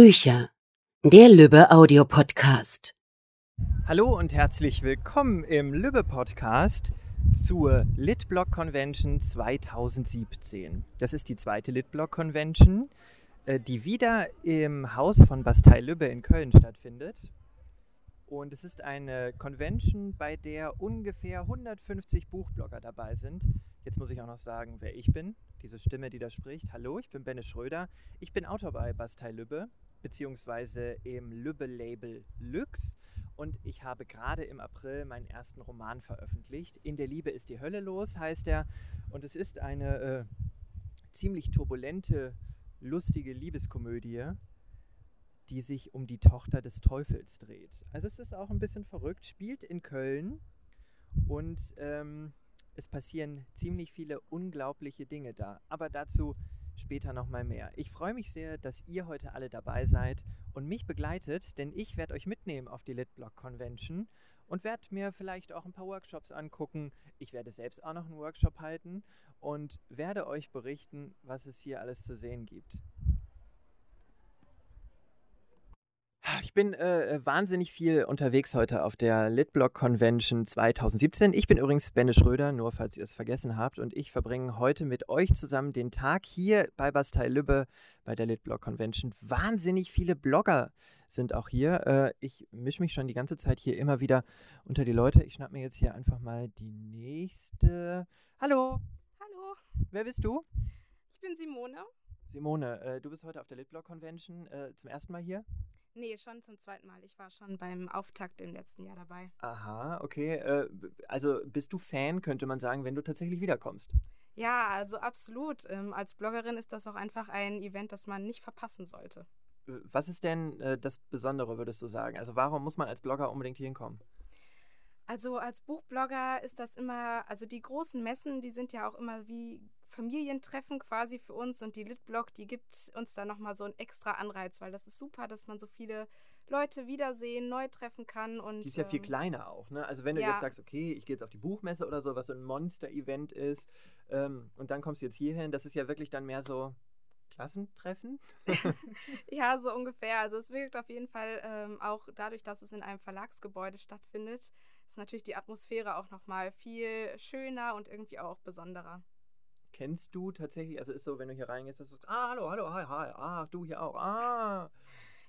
Bücher. Der Lübbe Audio Podcast. Hallo und herzlich willkommen im Lübbe Podcast zur Litblock Convention 2017. Das ist die zweite Litblock Convention, äh, die wieder im Haus von Bastei Lübbe in Köln stattfindet. Und es ist eine Convention, bei der ungefähr 150 Buchblogger dabei sind. Jetzt muss ich auch noch sagen, wer ich bin. Diese Stimme, die da spricht. Hallo, ich bin Benne Schröder. Ich bin Autor bei Bastei Lübbe beziehungsweise im Lübbe-Label Lux. Und ich habe gerade im April meinen ersten Roman veröffentlicht. In der Liebe ist die Hölle los, heißt er. Und es ist eine äh, ziemlich turbulente, lustige Liebeskomödie, die sich um die Tochter des Teufels dreht. Also es ist auch ein bisschen verrückt, spielt in Köln und ähm, es passieren ziemlich viele unglaubliche Dinge da. Aber dazu später nochmal mehr. Ich freue mich sehr, dass ihr heute alle dabei seid und mich begleitet, denn ich werde euch mitnehmen auf die Litblock Convention und werde mir vielleicht auch ein paar Workshops angucken. Ich werde selbst auch noch einen Workshop halten und werde euch berichten, was es hier alles zu sehen gibt. Ich bin äh, äh, wahnsinnig viel unterwegs heute auf der Litblock Convention 2017. Ich bin übrigens Benne Schröder, nur falls ihr es vergessen habt. Und ich verbringe heute mit euch zusammen den Tag hier bei Bastei Lübbe bei der Litblock Convention. Wahnsinnig viele Blogger sind auch hier. Äh, ich mische mich schon die ganze Zeit hier immer wieder unter die Leute. Ich schnapp mir jetzt hier einfach mal die nächste. Hallo. Hallo. Wer bist du? Ich bin Simone. Simone, äh, du bist heute auf der Litblock Convention äh, zum ersten Mal hier? Nee, schon zum zweiten Mal. Ich war schon beim Auftakt im letzten Jahr dabei. Aha, okay. Äh, also bist du Fan, könnte man sagen, wenn du tatsächlich wiederkommst? Ja, also absolut. Ähm, als Bloggerin ist das auch einfach ein Event, das man nicht verpassen sollte. Was ist denn äh, das Besondere, würdest du sagen? Also warum muss man als Blogger unbedingt hier hinkommen? Also als Buchblogger ist das immer, also die großen Messen, die sind ja auch immer wie Familientreffen quasi für uns und die Litblog, die gibt uns da nochmal so einen extra Anreiz, weil das ist super, dass man so viele Leute wiedersehen, neu treffen kann. Und, die ist ja viel ähm, kleiner auch, ne? Also wenn du ja. jetzt sagst, okay, ich gehe jetzt auf die Buchmesse oder so, was so ein Monster-Event ist, ähm, und dann kommst du jetzt hierhin, das ist ja wirklich dann mehr so Klassentreffen? ja, so ungefähr. Also es wirkt auf jeden Fall ähm, auch dadurch, dass es in einem Verlagsgebäude stattfindet, ist natürlich die Atmosphäre auch nochmal viel schöner und irgendwie auch besonderer kennst du tatsächlich, also ist so, wenn du hier reingehst, dass du sagst, ah, hallo, hallo, hi, hi, ah, du hier auch, ah.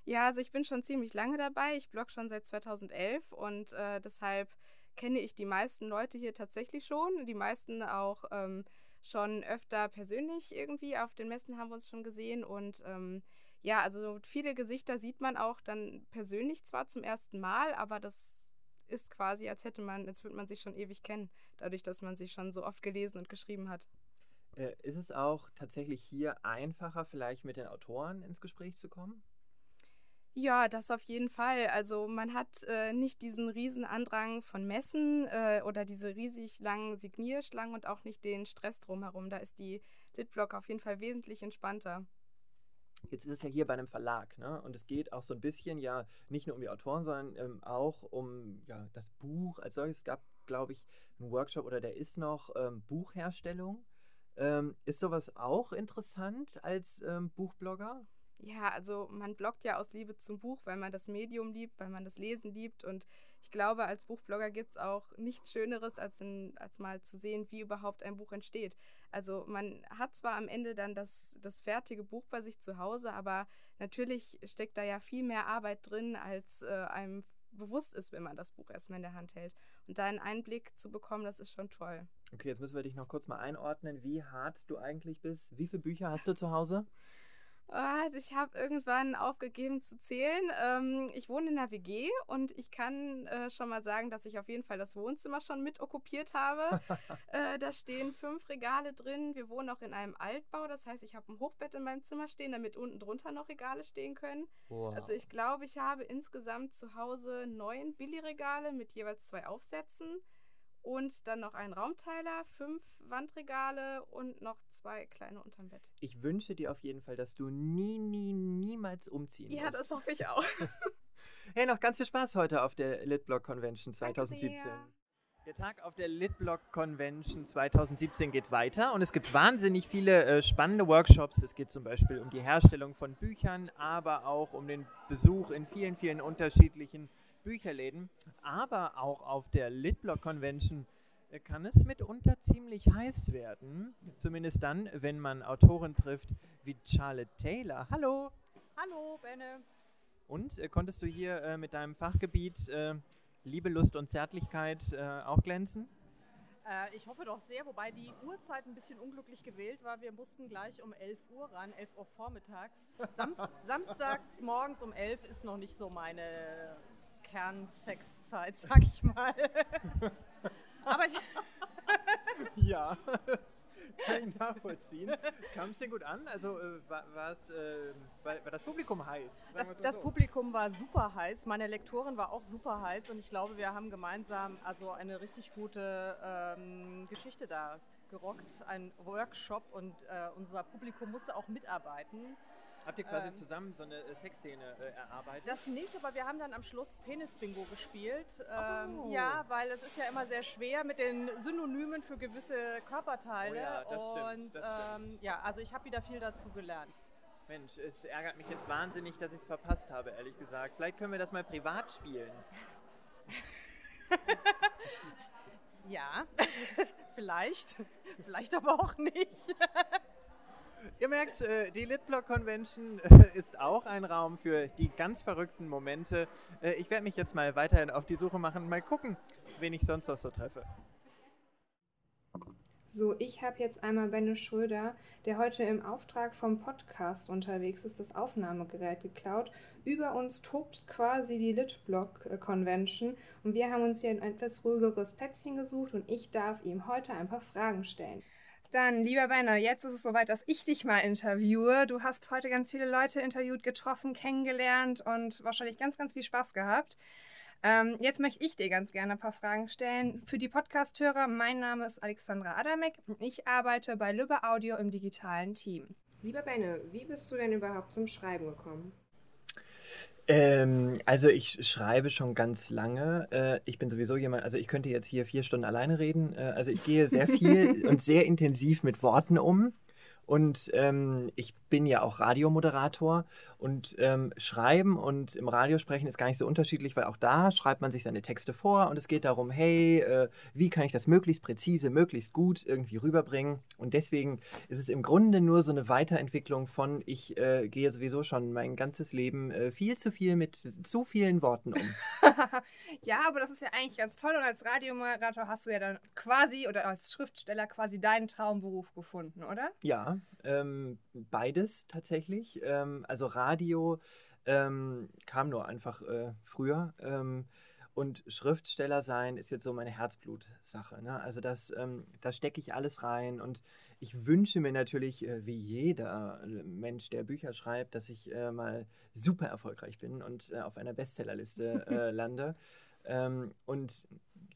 Ja, also ich bin schon ziemlich lange dabei. Ich blogge schon seit 2011 und äh, deshalb kenne ich die meisten Leute hier tatsächlich schon. Die meisten auch ähm, schon öfter persönlich irgendwie. Auf den Messen haben wir uns schon gesehen und ähm, ja, also viele Gesichter sieht man auch dann persönlich zwar zum ersten Mal, aber das ist quasi, als hätte man, als würde man sich schon ewig kennen, dadurch, dass man sich schon so oft gelesen und geschrieben hat. Äh, ist es auch tatsächlich hier einfacher, vielleicht mit den Autoren ins Gespräch zu kommen? Ja, das auf jeden Fall. Also man hat äh, nicht diesen riesen Andrang von Messen äh, oder diese riesig langen Signierschlangen und auch nicht den Stress drumherum. Da ist die Litblock auf jeden Fall wesentlich entspannter. Jetzt ist es ja hier bei einem Verlag, ne? Und es geht auch so ein bisschen ja nicht nur um die Autoren, sondern ähm, auch um ja, das Buch als solches. Es gab, glaube ich, einen Workshop oder der ist noch ähm, Buchherstellung. Ähm, ist sowas auch interessant als ähm, Buchblogger? Ja, also man bloggt ja aus Liebe zum Buch, weil man das Medium liebt, weil man das Lesen liebt. Und ich glaube, als Buchblogger gibt es auch nichts Schöneres, als, in, als mal zu sehen, wie überhaupt ein Buch entsteht. Also man hat zwar am Ende dann das, das fertige Buch bei sich zu Hause, aber natürlich steckt da ja viel mehr Arbeit drin, als äh, einem bewusst ist, wenn man das Buch erstmal in der Hand hält. Und da einen Einblick zu bekommen, das ist schon toll. Okay, jetzt müssen wir dich noch kurz mal einordnen, wie hart du eigentlich bist. Wie viele Bücher hast du zu Hause? Ah, ich habe irgendwann aufgegeben zu zählen. Ähm, ich wohne in einer WG und ich kann äh, schon mal sagen, dass ich auf jeden Fall das Wohnzimmer schon mit okkupiert habe. äh, da stehen fünf Regale drin. Wir wohnen auch in einem Altbau. Das heißt, ich habe ein Hochbett in meinem Zimmer stehen, damit unten drunter noch Regale stehen können. Wow. Also ich glaube, ich habe insgesamt zu Hause neun Billigregale mit jeweils zwei Aufsätzen und dann noch ein Raumteiler, fünf Wandregale und noch zwei kleine unterm Bett. Ich wünsche dir auf jeden Fall, dass du nie, nie, niemals umziehen ja, musst. Ja, das hoffe ich auch. hey, noch ganz viel Spaß heute auf der Litblock Convention 2017. Der Tag auf der Litblock Convention 2017 geht weiter und es gibt wahnsinnig viele äh, spannende Workshops. Es geht zum Beispiel um die Herstellung von Büchern, aber auch um den Besuch in vielen, vielen unterschiedlichen Bücherläden. Aber auch auf der Litblock Convention äh, kann es mitunter ziemlich heiß werden. Zumindest dann, wenn man Autoren trifft wie Charlotte Taylor. Hallo! Hallo, Benne. Und äh, konntest du hier äh, mit deinem Fachgebiet äh, Liebe, Lust und Zärtlichkeit äh, auch glänzen? Äh, ich hoffe doch sehr, wobei die Uhrzeit ein bisschen unglücklich gewählt war. Wir mussten gleich um 11 Uhr ran, 11 Uhr vormittags. Sams Samstags morgens um 11 ist noch nicht so meine Kernsexzeit, sag ich mal. Aber ja, kann ich nachvollziehen. Kam es dir gut an? Also äh, war, äh, war, war das Publikum heiß? Das, mal das so. Publikum war super heiß. Meine Lektorin war auch super heiß und ich glaube, wir haben gemeinsam also eine richtig gute ähm, Geschichte da gerockt, ein Workshop und äh, unser Publikum musste auch mitarbeiten. Habt ihr quasi ähm, zusammen so eine äh, Sexszene äh, erarbeitet? Das nicht, aber wir haben dann am Schluss Penis-Bingo gespielt. Ähm, Oh. Ja, weil es ist ja immer sehr schwer mit den Synonymen für gewisse Körperteile. Oh ja, das stimmt, und das ähm, stimmt. ja, also ich habe wieder viel dazu gelernt. Mensch, es ärgert mich jetzt wahnsinnig, dass ich es verpasst habe, ehrlich gesagt. Vielleicht können wir das mal privat spielen. Ja, vielleicht, vielleicht aber auch nicht. Ihr merkt, äh, die Litblock Convention äh, ist auch ein Raum für die ganz verrückten Momente. Äh, Ich werde mich jetzt mal weiterhin auf die Suche machen, mal gucken, wen ich sonst noch so treffe. So, ich habe jetzt einmal Benne Schröder, der heute im Auftrag vom Podcast unterwegs ist, das Aufnahmegerät geklaut. Über uns tobt quasi die Litblock Convention und wir haben uns hier ein etwas ruhigeres Plätzchen gesucht und ich darf ihm heute ein paar Fragen stellen. Dann, lieber Benner, jetzt ist es soweit, dass ich dich mal interviewe. Du hast heute ganz viele Leute interviewt, getroffen, kennengelernt und wahrscheinlich ganz, ganz viel Spaß gehabt. Ähm, jetzt möchte ich dir ganz gerne ein paar Fragen stellen. Für die Podcast-Hörer, mein Name ist Alexandra Adamek und ich arbeite bei Lübbe Audio im digitalen Team. Lieber Benne, wie bist du denn überhaupt zum Schreiben gekommen? Ähm, also ich schreibe schon ganz lange. Äh, ich bin sowieso jemand, also ich könnte jetzt hier vier Stunden alleine reden. Äh, also ich gehe sehr viel und sehr intensiv mit Worten um. Und ähm, ich bin ja auch Radiomoderator und ähm, Schreiben und im Radio sprechen ist gar nicht so unterschiedlich, weil auch da schreibt man sich seine Texte vor und es geht darum, hey, äh, wie kann ich das möglichst präzise, möglichst gut irgendwie rüberbringen? Und deswegen ist es im Grunde nur so eine Weiterentwicklung von, ich äh, gehe sowieso schon mein ganzes Leben äh, viel zu viel mit zu vielen Worten um. ja, aber das ist ja eigentlich ganz toll und als Radiomoderator hast du ja dann quasi oder als Schriftsteller quasi deinen Traumberuf gefunden, oder? Ja, ähm, beides tatsächlich. Ähm, also Radio ähm, kam nur einfach äh, früher. Ähm, und Schriftsteller sein ist jetzt so meine Herzblutsache. Ne? Also das, ähm, da stecke ich alles rein und ich wünsche mir natürlich, äh, wie jeder äh, Mensch, der Bücher schreibt, dass ich äh, mal super erfolgreich bin und äh, auf einer Bestsellerliste äh, lande. Ähm, und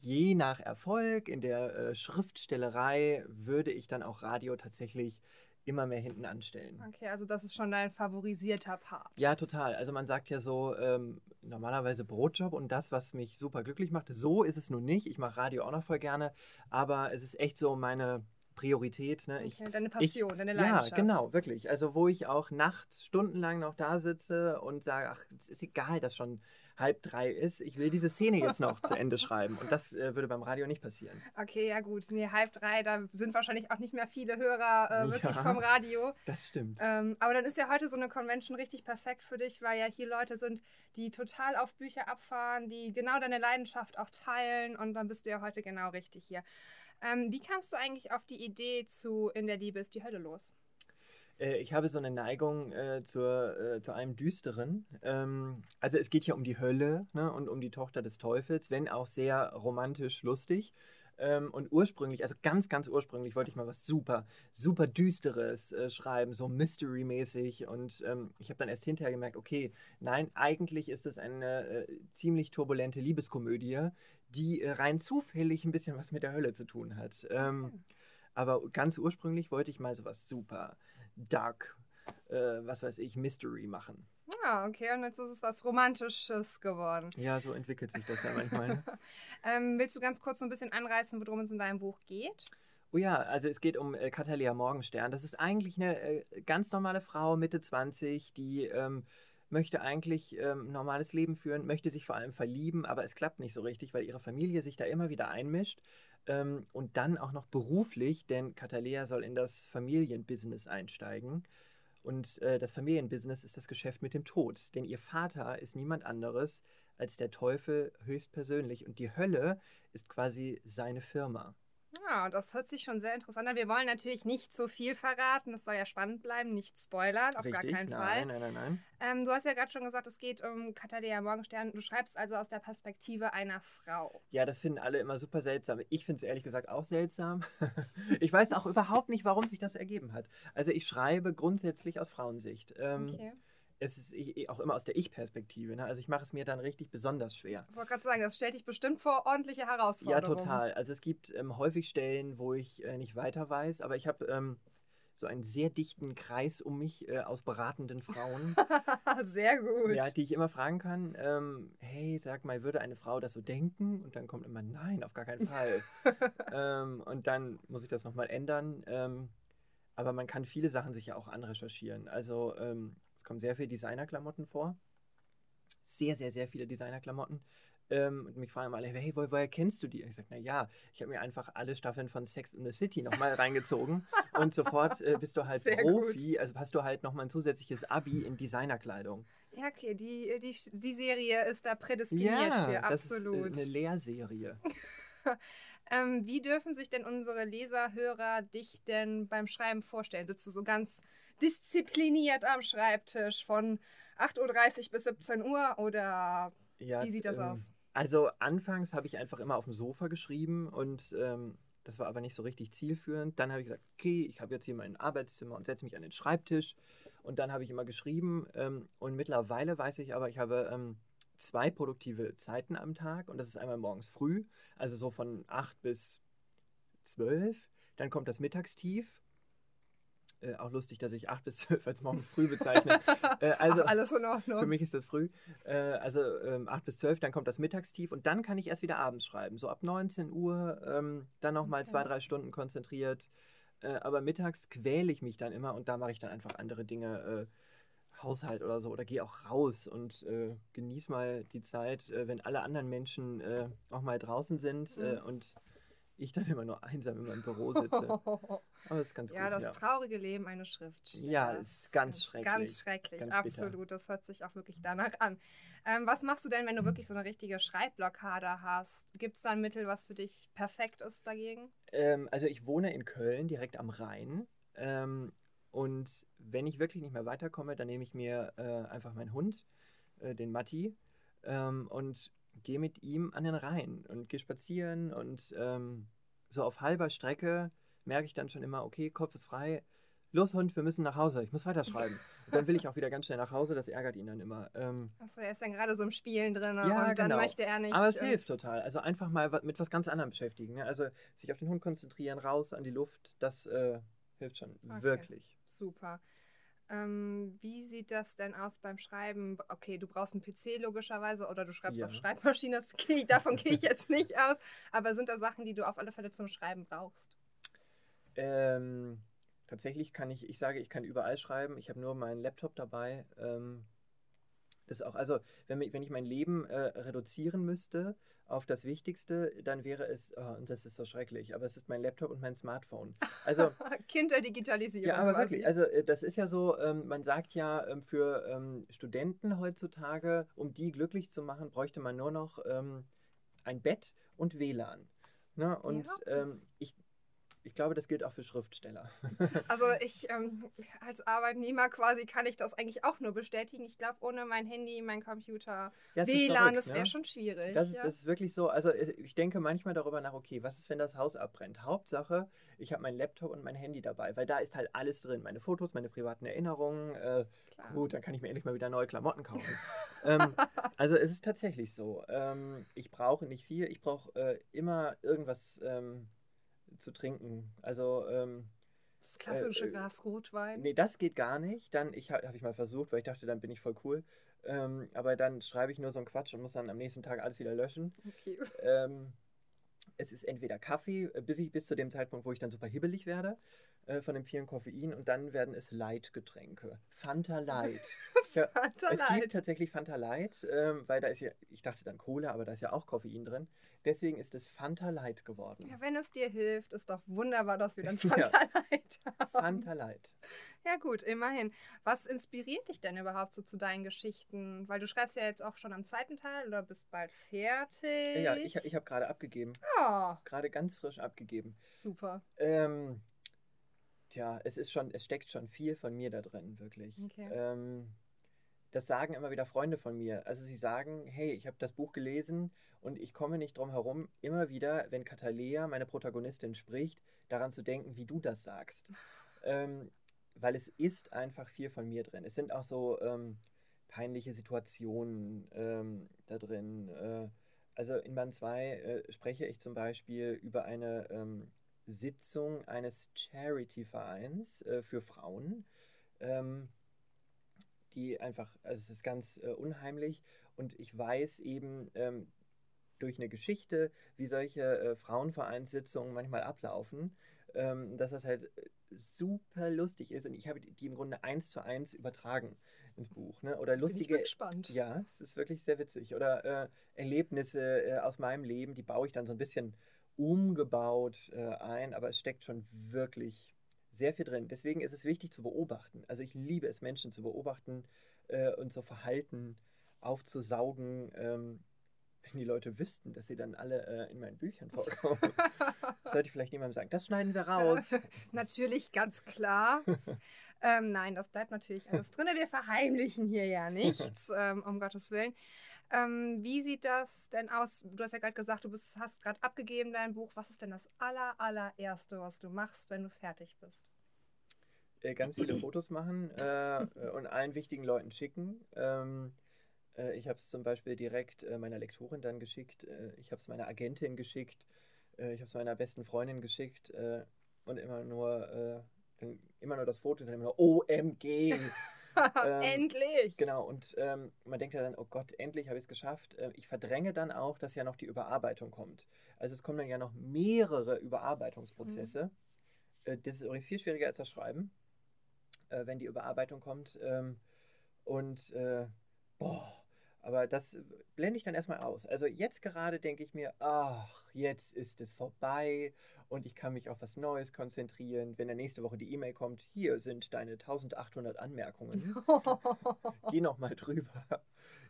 je nach Erfolg in der äh, Schriftstellerei würde ich dann auch Radio tatsächlich immer mehr hinten anstellen. Okay, also das ist schon dein favorisierter Part. Ja, total. Also man sagt ja so, ähm, normalerweise Brotjob und das, was mich super glücklich macht. So ist es nun nicht. Ich mache Radio auch noch voll gerne, aber es ist echt so meine Priorität. Ne? Ich, Okay, deine Passion, deine ja, Leidenschaft. genau, wirklich. Also wo ich auch nachts stundenlang noch da sitze und sage, ach, es ist egal, dass schon halb drei ist. Ich will diese Szene jetzt noch zu Ende schreiben. Und das äh, würde beim Radio nicht passieren. Okay, ja gut. Nee, halb drei, da sind wahrscheinlich auch nicht mehr viele Hörer äh, wirklich Ja. vom Radio. Das stimmt. Ähm, aber dann ist ja heute so eine Convention richtig perfekt für dich, weil ja hier Leute sind, die total auf Bücher abfahren, die genau deine Leidenschaft auch teilen und dann bist du ja heute genau richtig hier. Ähm, wie kamst du eigentlich auf die Idee zu In der Liebe ist die Hölle los? Äh, ich habe so eine Neigung äh, zur, äh, zu einem Düsteren. Ähm, also es geht ja um die Hölle ne, und um die Tochter des Teufels, wenn auch sehr romantisch lustig. Ähm, und ursprünglich, also ganz, ganz ursprünglich wollte ich mal was super, super Düsteres äh, schreiben, so Mystery-mäßig. Und ähm, ich habe dann erst hinterher gemerkt, okay, nein, eigentlich ist es eine äh, ziemlich turbulente Liebeskomödie, die äh, rein zufällig ein bisschen was mit der Hölle zu tun hat. Ähm, aber ganz ursprünglich wollte ich mal sowas super dark, äh, was weiß ich, Mystery machen. Ah, okay, und jetzt ist es was Romantisches geworden. Ja, so entwickelt sich das ja manchmal. ähm, willst du ganz kurz so ein bisschen anreißen, worum es in deinem Buch geht? Oh ja, also es geht um äh, Catalea Morgenstern. Das ist eigentlich eine äh, ganz normale Frau, Mitte 20, die ähm, möchte eigentlich ähm, ein normales Leben führen, möchte sich vor allem verlieben, aber es klappt nicht so richtig, weil ihre Familie sich da immer wieder einmischt. Ähm, und dann auch noch beruflich, denn Catalea soll in das Familienbusiness einsteigen. Und äh, das Familienbusiness ist das Geschäft mit dem Tod, denn ihr Vater ist niemand anderes als der Teufel höchstpersönlich und die Hölle ist quasi seine Firma. Ja, das hört sich schon sehr interessant an. Wir wollen natürlich nicht zu viel verraten. Es soll ja spannend bleiben, nicht spoilern, auf Richtig? gar keinen nein, Fall. Nein, nein, nein. Ähm, du hast ja gerade schon gesagt, es geht um Catalea Morgenstern. Du schreibst also aus der Perspektive einer Frau. Ja, das finden alle immer super seltsam. Ich finde es ehrlich gesagt auch seltsam. ich weiß auch überhaupt nicht, warum sich das ergeben hat. Also ich schreibe grundsätzlich aus Frauensicht. Ähm, Okay. Es ist ich, auch immer aus der Ich-Perspektive. Ne? Also ich mache es mir dann richtig besonders schwer. Ich wollte gerade sagen, das stellt dich bestimmt vor ordentliche Ja, Herausforderungen. total. Also es gibt ähm, häufig Stellen, wo ich äh, nicht weiter weiß, aber ich habe ähm, so einen sehr dichten Kreis um mich äh, aus beratenden Frauen, sehr gut. ja, die ich immer fragen kann, ähm, hey, sag mal, würde eine Frau das so denken? Und dann kommt immer, nein, auf gar keinen Fall. ähm, und dann muss ich das nochmal ändern. Ähm, aber man kann viele Sachen sich ja auch anrecherchieren. Also ähm, kommen sehr viele Designerklamotten vor. Sehr, sehr, sehr viele Designerklamotten. Ähm, und mich fragen alle, hey, wo, woher kennst du die? Ich sage, naja, ich habe mir einfach alle Staffeln von Sex in the City nochmal reingezogen und sofort äh, bist du halt Sehr Profi, also hast du halt nochmal ein zusätzliches Abi in Designerkleidung. Ja, okay, die, die, die Serie ist da prädestiniert für, das ist äh, absolut. eine Lehrserie. ähm, wie dürfen sich denn unsere Leser, Hörer dich denn beim Schreiben vorstellen? Sitzt du so ganz diszipliniert am Schreibtisch von 8.30 Uhr bis 17 Uhr oder Ja, Wie sieht das ähm, aus? Also anfangs habe ich einfach immer auf dem Sofa geschrieben und ähm, das war aber nicht so richtig zielführend. Dann habe ich gesagt, okay, ich habe jetzt hier mein Arbeitszimmer und setze mich an den Schreibtisch. Und dann habe ich immer geschrieben ähm, und mittlerweile weiß ich aber, ich habe ähm, zwei produktive Zeiten am Tag und das ist einmal morgens früh, also so von 8 bis 12. Dann kommt das Mittagstief. Äh, auch lustig, dass ich 8 bis 12 als morgens früh bezeichne. äh, also, Ach, alles in Ordnung? für mich ist das früh. Äh, also ähm, 8 bis 12, dann kommt das Mittagstief und dann kann ich erst wieder abends schreiben. So ab 19 Uhr, ähm, dann nochmal Okay. zwei, drei Stunden konzentriert. Äh, aber mittags quäle ich mich dann immer und da mache ich dann einfach andere Dinge. Haushalt oder so oder gehe auch raus und äh, genieß mal die Zeit, äh, wenn alle anderen Menschen äh, auch mal draußen sind äh, Mhm. und ich dann immer nur einsam in meinem Büro sitze. Aber das ist ganz ja, gut. das ja. traurige Leben eines Schriftstellers. Ja, ist ganz schrecklich. Ganz schrecklich, Ganz absolut. Das hört sich auch wirklich danach an. Ähm, was machst du denn, wenn du wirklich so eine richtige Schreibblockade hast? Gibt es da ein Mittel, was für dich perfekt ist dagegen? Ähm, also ich wohne in Köln, direkt am Rhein. Ähm, und wenn ich wirklich nicht mehr weiterkomme, dann nehme ich mir äh, einfach meinen Hund, äh, den Matti, ähm, und gehe mit ihm an den Rhein und gehe spazieren. Und ähm, so auf halber Strecke merke ich dann schon immer, okay, Kopf ist frei. Los, Hund, wir müssen nach Hause. Ich muss weiterschreiben. Und dann will ich auch wieder ganz schnell nach Hause. Das ärgert ihn dann immer. Ähm, Achso, er ist dann gerade so im Spielen drin Ja, und dann genau. möchte er nicht. aber es hilft total. Also einfach mal mit was ganz anderem beschäftigen. Ne? Also sich auf den Hund konzentrieren, raus an die Luft, das äh, hilft schon Okay. wirklich. Super. Ähm, wie sieht das denn aus beim Schreiben? Okay, du brauchst einen PC logischerweise oder du schreibst Ja. auf Schreibmaschine, das geh ich, davon gehe ich jetzt nicht aus. Aber sind da Sachen, die du auf alle Fälle zum Schreiben brauchst? Ähm, tatsächlich kann ich, ich sage, ich kann überall schreiben. Ich habe nur meinen Laptop dabei. Ähm, das auch, also wenn, wenn ich mein Leben äh, reduzieren müsste auf das Wichtigste, dann wäre es, oh, und das ist so schrecklich, aber es ist mein Laptop und mein Smartphone. Also kind der Digitalisierung. Ja, aber quasi. wirklich, also äh, das ist ja so, ähm, man sagt ja, ähm, für ähm, Studenten heutzutage, um die glücklich zu machen, bräuchte man nur noch ähm, ein Bett und WLAN. Ne? Und Ja. ähm, ich, ich glaube, das gilt auch für Schriftsteller. Also ich ähm, als Arbeitnehmer quasi kann ich das eigentlich auch nur bestätigen. Ich glaube, ohne mein Handy, mein Computer, Ja, WLAN, das wäre ne? schon schwierig. Das ist, ja. das ist wirklich so. Also äh, ich denke manchmal darüber nach, okay, was ist, wenn das Haus abbrennt? Hauptsache, ich habe meinen Laptop und mein Handy dabei, weil da ist halt alles drin. Meine Fotos, meine privaten Erinnerungen. Äh, gut, dann kann ich mir endlich mal wieder neue Klamotten kaufen. ähm, also es ist tatsächlich so. Ähm, ich brauche nicht viel. Ich brauche äh, immer irgendwas ähm, zu trinken. Also ähm, Das klassische Äh, äh, Glas Rotwein. Nee, das geht gar nicht. Dann ich, habe ich mal versucht, weil ich dachte, dann bin ich voll cool. Ähm, aber dann schreibe ich nur so einen Quatsch und muss dann am nächsten Tag alles wieder löschen. Okay. Ähm, es ist entweder Kaffee, äh, bis ich bis zu dem Zeitpunkt, wo ich dann super hibbelig werde äh, von dem vielen Koffein und dann werden es Light-Getränke. Fanta Light. Ja, Fanta es Light. gibt tatsächlich Fanta Light, ähm, weil da ist ja, ich dachte dann Cola, aber da ist ja auch Koffein drin. Deswegen ist es Fanta Light geworden. Ja, wenn es dir hilft, ist doch wunderbar, dass wir dann Ja. Fanta Light haben. Fanta Light. Ja gut, immerhin. Was inspiriert dich denn überhaupt so zu deinen Geschichten? Weil du schreibst ja jetzt auch schon am zweiten Teil oder bist bald fertig. Ja, ich, ich habe gerade abgegeben. Oh, Gerade ganz frisch abgegeben. super. Ähm, tja, es ist schon, es steckt schon viel von mir da drin, wirklich. Okay. Ähm, das sagen immer wieder Freunde von mir. Also sie sagen, hey, ich habe das Buch gelesen und ich komme nicht drum herum, immer wieder, wenn Katalea, meine Protagonistin, spricht, daran zu denken, wie du das sagst. ähm, weil es ist einfach viel von mir drin. Es sind auch so ähm, peinliche Situationen ähm, da drin. Äh, also in Band 2 äh, spreche ich zum Beispiel über eine ähm, Sitzung eines Charity-Vereins äh, für Frauen, ähm, die einfach, also es ist ganz äh, unheimlich und ich weiß eben ähm, durch eine Geschichte, wie solche äh, Frauenvereinssitzungen manchmal ablaufen, ähm, dass das halt äh, super lustig ist und ich habe die im Grunde eins zu eins übertragen ins Buch. Ne? Oder Bin ich lustige gespannt. ja, es ist wirklich sehr witzig. Oder äh, Erlebnisse äh, aus meinem Leben, die baue ich dann so ein bisschen umgebaut äh, ein, aber es steckt schon wirklich sehr viel drin. Deswegen ist es wichtig zu beobachten. Also ich liebe es, Menschen zu beobachten äh, und so Verhalten aufzusaugen. Ähm, wenn die Leute wüssten, dass sie dann alle äh, in meinen Büchern vorkommen. Sollte ich vielleicht niemandem sagen, das schneiden wir raus. natürlich, ganz klar. ähm, nein, das bleibt natürlich alles drin. Wir verheimlichen hier ja nichts, ähm, um Gottes Willen. Ähm, wie sieht das denn aus? Du hast ja gerade gesagt, du bist, hast gerade abgegeben dein Buch. Was ist denn das aller, allererste, was du machst, wenn du fertig bist? äh, ganz viele Fotos machen äh, und allen wichtigen Leuten schicken. Ähm, äh, ich habe es zum Beispiel direkt äh, meiner Lektorin dann geschickt. Äh, ich habe es meiner Agentin geschickt. Äh, ich habe es meiner besten Freundin geschickt. Und immer nur, immer nur das Foto und dann immer nur OMG. Ähm, Endlich! Genau, und ähm, man denkt ja dann, oh Gott, endlich habe ich es geschafft. Äh, ich verdränge dann auch, dass ja noch die Überarbeitung kommt. Also es kommen dann ja noch mehrere Überarbeitungsprozesse. Äh, das ist übrigens viel schwieriger als das Schreiben, äh, wenn die Überarbeitung kommt. Ähm, und äh, boah, aber das blende ich dann erstmal aus. Also jetzt gerade denke ich mir, ach, jetzt ist es vorbei und ich kann mich auf was Neues konzentrieren. Wenn der nächste Woche die E-Mail kommt, hier sind deine 1800 Anmerkungen. Geh nochmal drüber.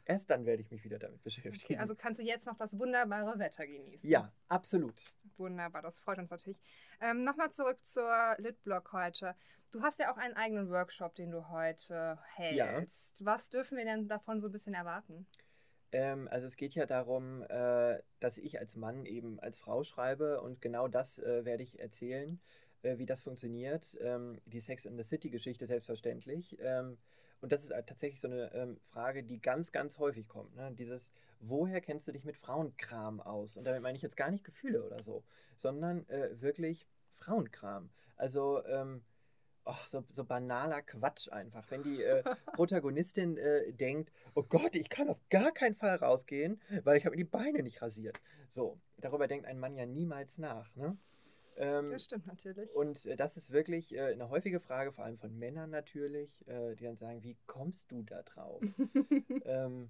Erst dann werde ich mich wieder damit beschäftigen. Okay, also kannst du jetzt noch das wunderbare Wetter genießen. ja, absolut. Wunderbar, das freut uns natürlich. Ähm, Nochmal zurück zur Litblog heute. Du hast ja auch einen eigenen Workshop, den du heute hältst. Was dürfen wir denn davon so ein bisschen erwarten? Ähm, also es geht ja darum, äh, dass ich als Mann eben als Frau schreibe und genau das äh, werde ich erzählen, äh, wie das funktioniert. Ähm, die Sex in the City Geschichte selbstverständlich. Ähm, und das ist halt tatsächlich so eine ähm, Frage, die ganz, ganz häufig kommt. Ne? Dieses, woher kennst du dich mit Frauenkram aus? Und damit meine ich jetzt gar nicht Gefühle oder so, sondern äh, wirklich Frauenkram. Also ähm, ach, so, so banaler Quatsch einfach. Wenn die äh, Protagonistin äh, denkt, oh Gott, ich kann auf gar keinen Fall rausgehen, weil ich habe mir die Beine nicht rasiert. So, darüber denkt ein Mann ja niemals nach. Ne? Ähm, Das stimmt natürlich. und äh, das ist wirklich äh, eine häufige Frage, vor allem von Männern natürlich, äh, die dann sagen, wie kommst du da drauf? ähm,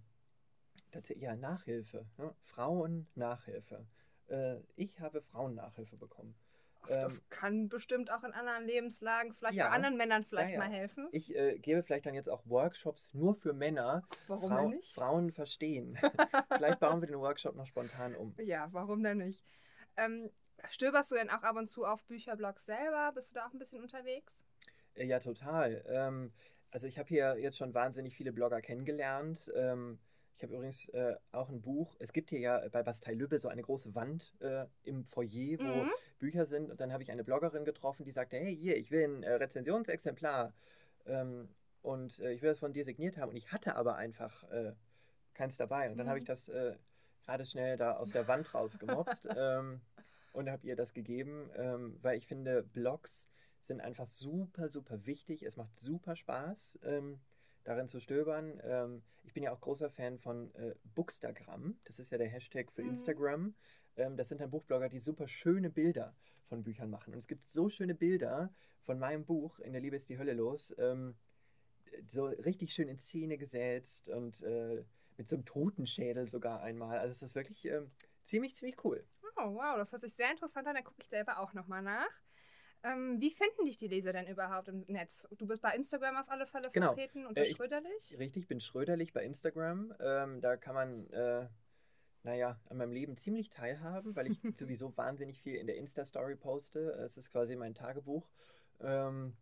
tatsächlich, ja, Nachhilfe. Ne? Frauen-Nachhilfe. Äh, ich habe Frauen-Nachhilfe bekommen. Ach, das kann bestimmt auch in anderen Lebenslagen, vielleicht ja. bei anderen Männern vielleicht Ja, ja. mal helfen. Ich äh, gebe vielleicht dann jetzt auch Workshops nur für Männer. Warum Frau- nicht? Frauen verstehen. vielleicht bauen wir den Workshop noch spontan um. Ja, warum denn nicht? Ähm, stöberst du denn auch ab und zu auf Bücherblogs selber? Bist du da auch ein bisschen unterwegs? Äh, Ja, total. Ähm, also ich habe hier jetzt schon wahnsinnig viele Blogger kennengelernt. Ähm, ich habe übrigens äh, auch ein Buch. Es gibt hier ja bei Bastei Lübbe so eine große Wand äh, im Foyer, wo Mhm. Bücher sind. Und dann habe ich eine Bloggerin getroffen, die sagte, hey, hier, ich will ein äh, Rezensionsexemplar. Ähm, und äh, ich will das von dir signiert haben. Und ich hatte aber einfach äh, keins dabei. Und dann habe ich Mhm. das gerade schnell da aus der Wand rausgemobst ähm, und habe ihr das gegeben, ähm, weil ich finde, Blogs sind einfach super, super wichtig. Es macht super Spaß, ähm, darin zu stöbern. Ähm, ich bin ja auch großer Fan von äh, Bookstagram. Das ist ja der Hashtag für Mhm. Instagram. Ähm, das sind dann Buchblogger, die super schöne Bilder von Büchern machen. Und es gibt so schöne Bilder von meinem Buch, In der Liebe ist die Hölle los. Ähm, so richtig schön in Szene gesetzt und äh, mit so einem Totenschädel sogar einmal. Also es ist wirklich ähm, ziemlich, ziemlich cool. Oh, wow, das hört sich sehr interessant an. Da gucke ich selber auch nochmal nach. Ähm, wie finden dich die Leser denn überhaupt im Netz? Du bist bei Instagram auf alle Fälle Genau. vertreten unter Äh, ich- Schröderlich. Richtig, bin Schröderlich bei Instagram. Ähm, da kann man, äh, naja, an meinem Leben ziemlich teilhaben, weil ich sowieso wahnsinnig viel in der Insta-Story poste. Es ist quasi mein Tagebuch. Ähm,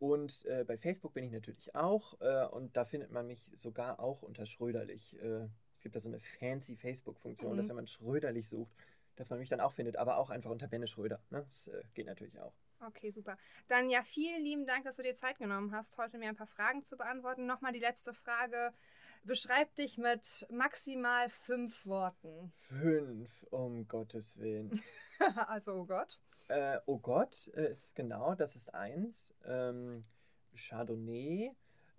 und äh, bei Facebook bin ich natürlich auch. Äh, und da findet man mich sogar auch unter Schröderlich. Äh, es gibt da so eine fancy Facebook-Funktion, dass Mhm. wenn man Schröderlich sucht, dass man mich dann auch findet, aber auch einfach unter Benne Schröder. Ne? Das äh, geht natürlich auch. Okay, super. Dann ja, vielen lieben Dank, dass du dir Zeit genommen hast, heute mir ein paar Fragen zu beantworten. Nochmal die letzte Frage. Beschreib dich mit maximal fünf Worten. Fünf, um Gottes Willen. also, oh Gott. Äh, oh Gott, äh, ist genau, das ist eins. Ähm, Chardonnay,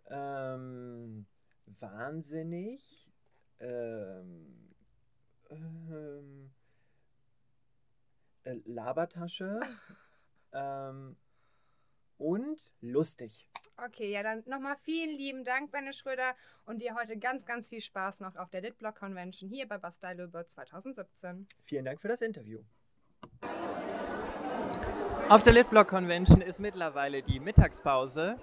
ähm, wahnsinnig, ähm, ähm, äh, Labertasche ähm, und lustig. Okay, ja, dann nochmal vielen lieben Dank, Benne Schröder, und dir heute ganz, ganz viel Spaß noch auf der Litblock Convention hier bei Bastei Löbe 2017. Vielen Dank für das Interview. Auf der Litblock Convention ist mittlerweile die Mittagspause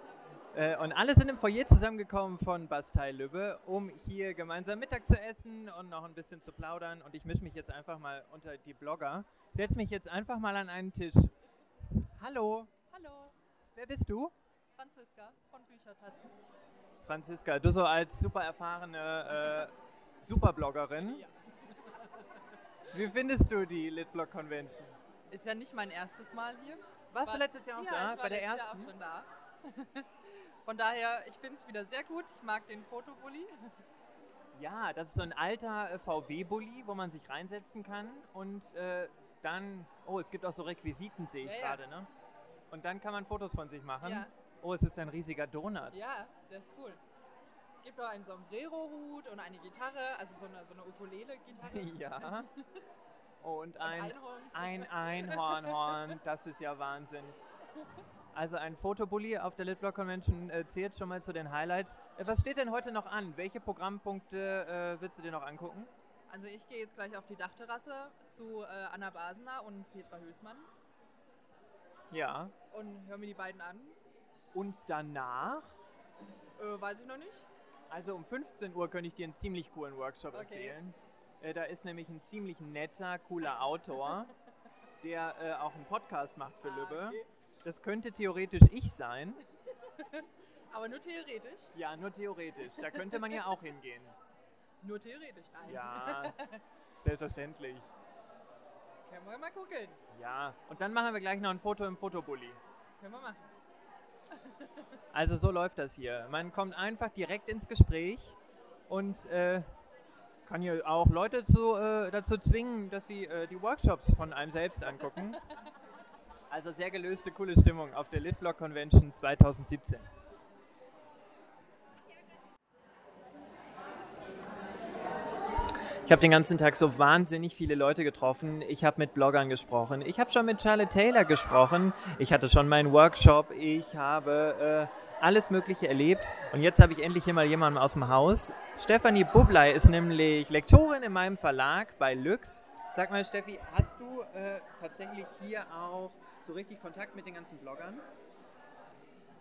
und alle sind im Foyer zusammengekommen von Bastei Lübbe, um hier gemeinsam Mittag zu essen und noch ein bisschen zu plaudern. Und ich mische mich jetzt einfach mal unter die Blogger. Setze mich jetzt einfach mal an einen Tisch. Hallo, Hallo, wer bist du? Franziska von Büchertatzen. Franziska, du so als super erfahrene äh, Superbloggerin. Ja. Wie findest du die Litblock Convention? Ist ja nicht mein erstes Mal hier. Warst du War- letztes Jahr auch ja, da? ich war bei der ersten? Jahr auch schon da. Von daher, ich finde es wieder sehr gut. Ich mag den Fotobully. Ja, das ist so ein alter äh, VW-Bully, wo man sich reinsetzen kann und äh, dann, oh, es gibt auch so Requisiten, sehe ich Ja, ja. gerade, ne? Und dann kann man Fotos von sich machen. Ja, Oh, es ist ein riesiger Donut. ja, der ist cool. Es gibt auch einen Sombrero-Hut und eine Gitarre, also so eine, so eine Ukulele-Gitarre. ja. Und Und ein, Einhorn. ein Einhornhorn, das ist ja Wahnsinn. Also ein Fotobully auf der Litblock Convention äh, zählt schon mal zu den Highlights. Äh, was steht denn heute noch an? Welche Programmpunkte äh, willst du dir noch angucken? Also ich gehe jetzt gleich auf die Dachterrasse zu äh, Anna Basener und Petra Hülsmann Ja. und höre mir die beiden an. Und danach Äh, weiß ich noch nicht. Also um 15 Uhr könnte ich dir einen ziemlich coolen Workshop Okay. empfehlen. Äh, da ist nämlich ein ziemlich netter, cooler Autor, der auch einen Podcast macht für Ah, Lübbe. okay. Das könnte theoretisch ich sein. Aber nur theoretisch. Ja, nur theoretisch. Da könnte man ja auch hingehen. Nur theoretisch, nein. Ja, selbstverständlich. Können wir mal gucken. Ja, und dann machen wir gleich noch ein Foto im Fotobully. Können wir machen. Also so läuft das hier. Man kommt einfach direkt ins Gespräch und äh, kann hier auch Leute zu, äh, dazu zwingen, dass sie äh, die Workshops von einem selbst angucken. Also sehr gelöste, coole Stimmung auf der Litblock Convention 2017. Ich habe den ganzen Tag so wahnsinnig viele Leute getroffen. Ich habe mit Bloggern gesprochen. Ich habe schon mit Charlotte Taylor gesprochen. Ich hatte schon meinen Workshop. Ich habe äh, alles Mögliche erlebt. Und jetzt habe ich endlich hier mal jemanden aus dem Haus. Stefanie Bublei ist nämlich Lektorin in meinem Verlag bei Lux. Sag mal, Steffi, hast du äh, tatsächlich hier auch so richtig Kontakt mit den ganzen Bloggern?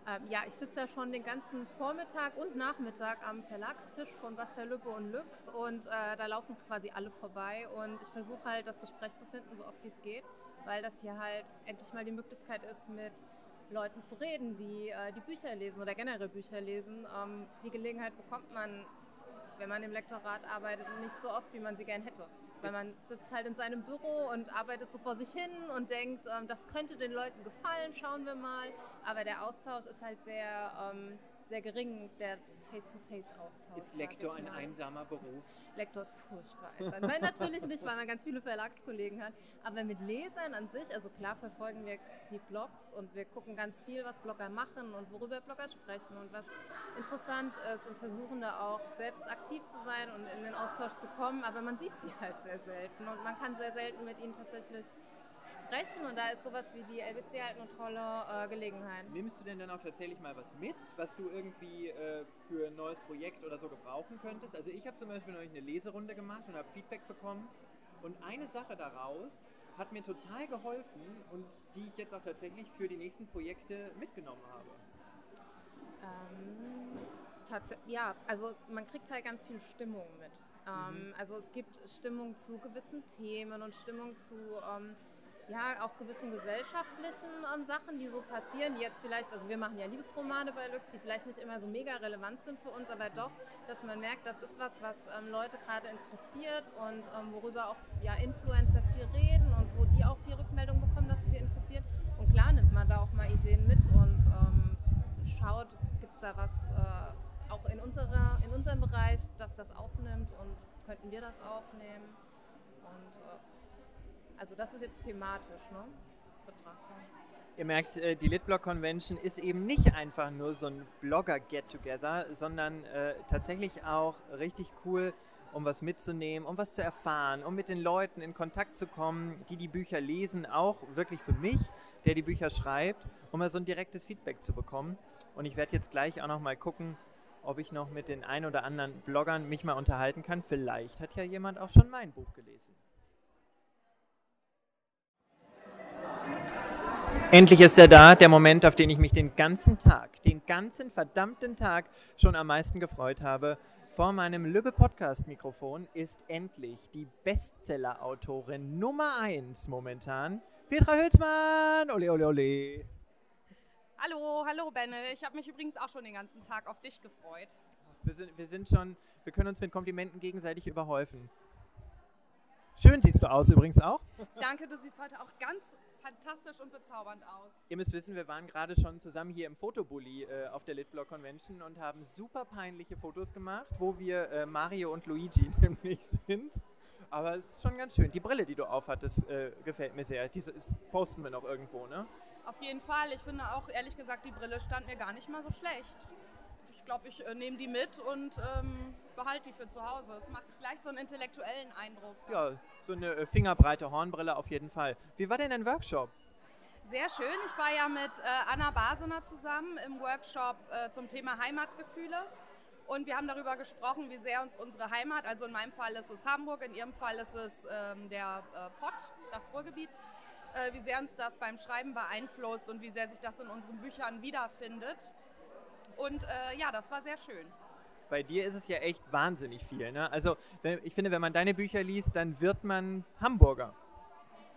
Ähm, ja, ich sitze ja schon den ganzen Vormittag und Nachmittag am Verlagstisch von Bastei Lübbe und Lux und äh, da laufen quasi alle vorbei und ich versuche halt das Gespräch zu finden, so oft wie es geht, weil das hier halt endlich mal die Möglichkeit ist, mit Leuten zu reden, die äh, die Bücher lesen oder generell Bücher lesen. Ähm, die Gelegenheit bekommt man, wenn man im Lektorat arbeitet, nicht so oft, wie man sie gern hätte. Weil man sitzt halt in seinem Büro und arbeitet so vor sich hin und denkt, ähm, das könnte den Leuten gefallen, schauen wir mal. Aber der Austausch ist halt sehr, ähm, sehr gering der Face-to-Face-Austausch. Ist Lektor ein einsamer Beruf? Lektor ist furchtbar. einsam. Nein, natürlich nicht, weil man ganz viele Verlagskollegen hat. Aber mit Lesern an sich, also klar verfolgen wir die Blogs und wir gucken ganz viel, was Blogger machen und worüber Blogger sprechen und was interessant ist und versuchen da auch selbst aktiv zu sein und in den Austausch zu kommen. Aber man sieht sie halt sehr selten und man kann sehr selten mit ihnen tatsächlich sprechen und da ist sowas wie die LBC halt eine tolle äh, Gelegenheit. Nimmst du denn dann auch tatsächlich mal was mit, was du irgendwie äh, für ein neues Projekt oder so gebrauchen könntest? Also ich habe zum Beispiel neulich eine Leserunde gemacht und habe Feedback bekommen und eine Sache daraus hat mir total geholfen und die ich jetzt auch tatsächlich für die nächsten Projekte mitgenommen habe. Ähm, ja, also man kriegt halt ganz viel Stimmung mit. Ähm, mhm. Also es gibt Stimmung zu gewissen Themen und Stimmung zu ähm, ja, auch gewissen gesellschaftlichen ähm, Sachen, die so passieren, die jetzt vielleicht, also wir machen ja Liebesromane bei Lux, die vielleicht nicht immer so mega relevant sind für uns, aber doch, dass man merkt, das ist was, was ähm, Leute gerade interessiert und ähm, worüber auch ja, Influencer viel reden und wo die auch viel Rückmeldung bekommen, dass es sie interessiert. Und klar nimmt man da auch mal Ideen mit und ähm, schaut, gibt es da was äh, auch in, unserer, in unserem Bereich, dass das aufnimmt und könnten wir das aufnehmen. Und äh, also das ist jetzt thematisch, ne? Betrachtung. Ihr merkt, äh, die Litblog Convention ist eben nicht einfach nur so ein Blogger-Get-Together, sondern äh, tatsächlich auch richtig cool, um was mitzunehmen, um was zu erfahren, um mit den Leuten in Kontakt zu kommen, die die Bücher lesen, auch wirklich für mich, der die Bücher schreibt, um mal so ein direktes Feedback zu bekommen. Und ich werde jetzt gleich auch noch mal gucken, ob ich noch mit den ein oder anderen Bloggern mich mal unterhalten kann. Vielleicht hat ja jemand auch schon mein Buch gelesen. Endlich ist er da, der Moment, auf den ich mich den ganzen Tag, den ganzen verdammten Tag schon am meisten gefreut habe. Vor meinem Lübbe Podcast Mikrofon ist endlich die Bestseller-Autorin Nummer 1 momentan, Petra Hülsmann. Ole, ole, ole. Hallo, hallo Benne. Ich habe mich übrigens auch schon den ganzen Tag auf dich gefreut. Wir sind, wir sind schon, wir können uns mit Komplimenten gegenseitig überhäufen. Schön siehst du aus übrigens auch. Danke, du siehst heute auch ganz fantastisch und bezaubernd aus. Ihr müsst wissen, wir waren gerade schon zusammen hier im Fotobully äh, auf der Litblog Convention und haben super peinliche Fotos gemacht, wo wir äh, Mario und Luigi nämlich sind. Aber es ist schon ganz schön. Die Brille, die du aufhattest, äh, gefällt mir sehr. Diese ist, posten wir noch irgendwo, ne? Auf jeden Fall. Ich finde auch, ehrlich gesagt, die Brille stand mir gar nicht mal so schlecht glaube, ich äh, nehme die mit und ähm, behalte die für zu Hause. Es macht gleich so einen intellektuellen Eindruck. Ja, so eine äh, fingerbreite Hornbrille auf jeden Fall. Wie war denn dein Workshop? Sehr schön. Ich war ja mit äh, Anna Basener zusammen im Workshop äh, zum Thema Heimatgefühle. Und wir haben darüber gesprochen, wie sehr uns unsere Heimat, also in meinem Fall ist es Hamburg, in ihrem Fall ist es ähm, der äh, Pott, das Ruhrgebiet, äh, wie sehr uns das beim Schreiben beeinflusst und wie sehr sich das in unseren Büchern wiederfindet. Und äh, ja, das war sehr schön. Bei dir ist es ja echt wahnsinnig viel. Ne? Also ich finde, wenn man deine Bücher liest, dann wird man Hamburger.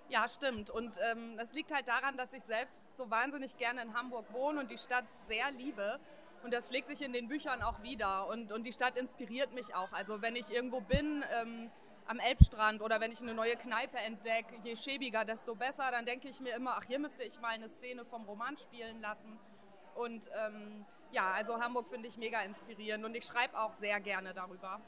Ja, stimmt. Und ähm, das liegt halt daran, dass ich selbst so wahnsinnig gerne in Hamburg wohne und die Stadt sehr liebe. Und das schlägt sich in den Büchern auch wieder. Und, und die Stadt inspiriert mich auch. Also wenn ich irgendwo bin, ähm, am Elbstrand oder wenn ich eine neue Kneipe entdecke, je schäbiger, desto besser, dann denke ich mir immer, ach, hier müsste ich mal eine Szene vom Roman spielen lassen. Und ähm, ja, also Hamburg finde ich mega inspirierend und ich schreibe auch sehr gerne darüber.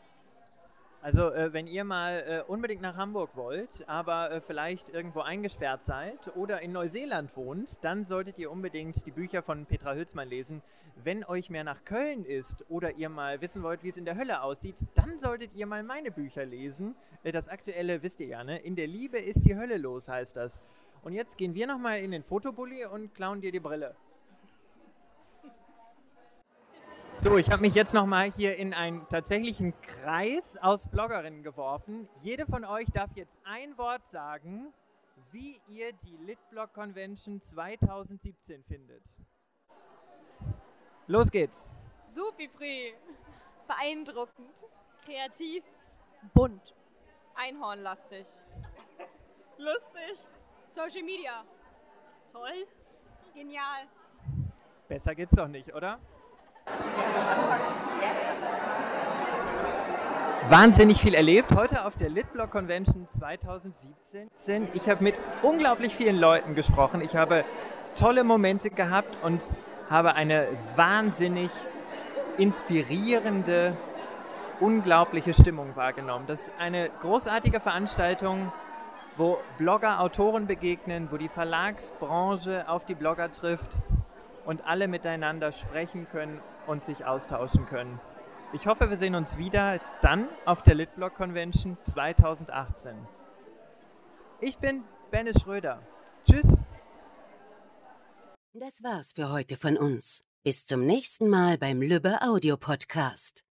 Also äh, wenn ihr mal äh, unbedingt nach Hamburg wollt, aber äh, vielleicht irgendwo eingesperrt seid oder in Neuseeland wohnt, dann solltet ihr unbedingt die Bücher von Petra Hülsmann lesen. Wenn euch mehr nach Köln ist oder ihr mal wissen wollt, wie es in der Hölle aussieht, dann solltet ihr mal meine Bücher lesen. Äh, das aktuelle wisst ihr ja, ne? In der Liebe ist die Hölle los, heißt das. Und jetzt gehen wir nochmal in den Fotobully und klauen dir die Brille. So, ich habe mich jetzt nochmal hier in einen tatsächlichen Kreis aus Bloggerinnen geworfen. Jede von euch darf jetzt ein Wort sagen, wie ihr die Litblog Convention 2017 findet. Los geht's. Supipri. Beeindruckend. Kreativ. Bunt. Einhornlastig. Lustig. Social Media. Toll. Genial. Besser geht's doch nicht, oder? Wahnsinnig viel erlebt heute auf der Litblog Convention 2017. Ich habe mit unglaublich vielen Leuten gesprochen. Ich habe tolle Momente gehabt und habe eine wahnsinnig inspirierende, unglaubliche Stimmung wahrgenommen. Das ist eine großartige Veranstaltung, wo Blogger Autoren begegnen, wo die Verlagsbranche auf die Blogger trifft und alle miteinander sprechen können und sich austauschen können. Ich hoffe, wir sehen uns wieder dann auf der Litblog Convention 2018. Ich bin Benne Schröder. Tschüss. Das war's für heute von uns. Bis zum nächsten Mal beim Lübbe Audio Podcast.